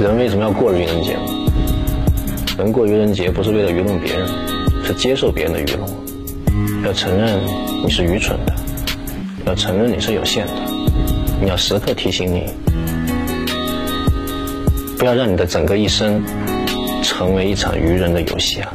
人为什么要过愚人节呢人过愚人节不是为了愚弄别人是接受别人的愚弄。要承认你是愚蠢的要承认你是有限的你要时刻提醒你不要让你的整个一生成为一场愚人的游戏啊。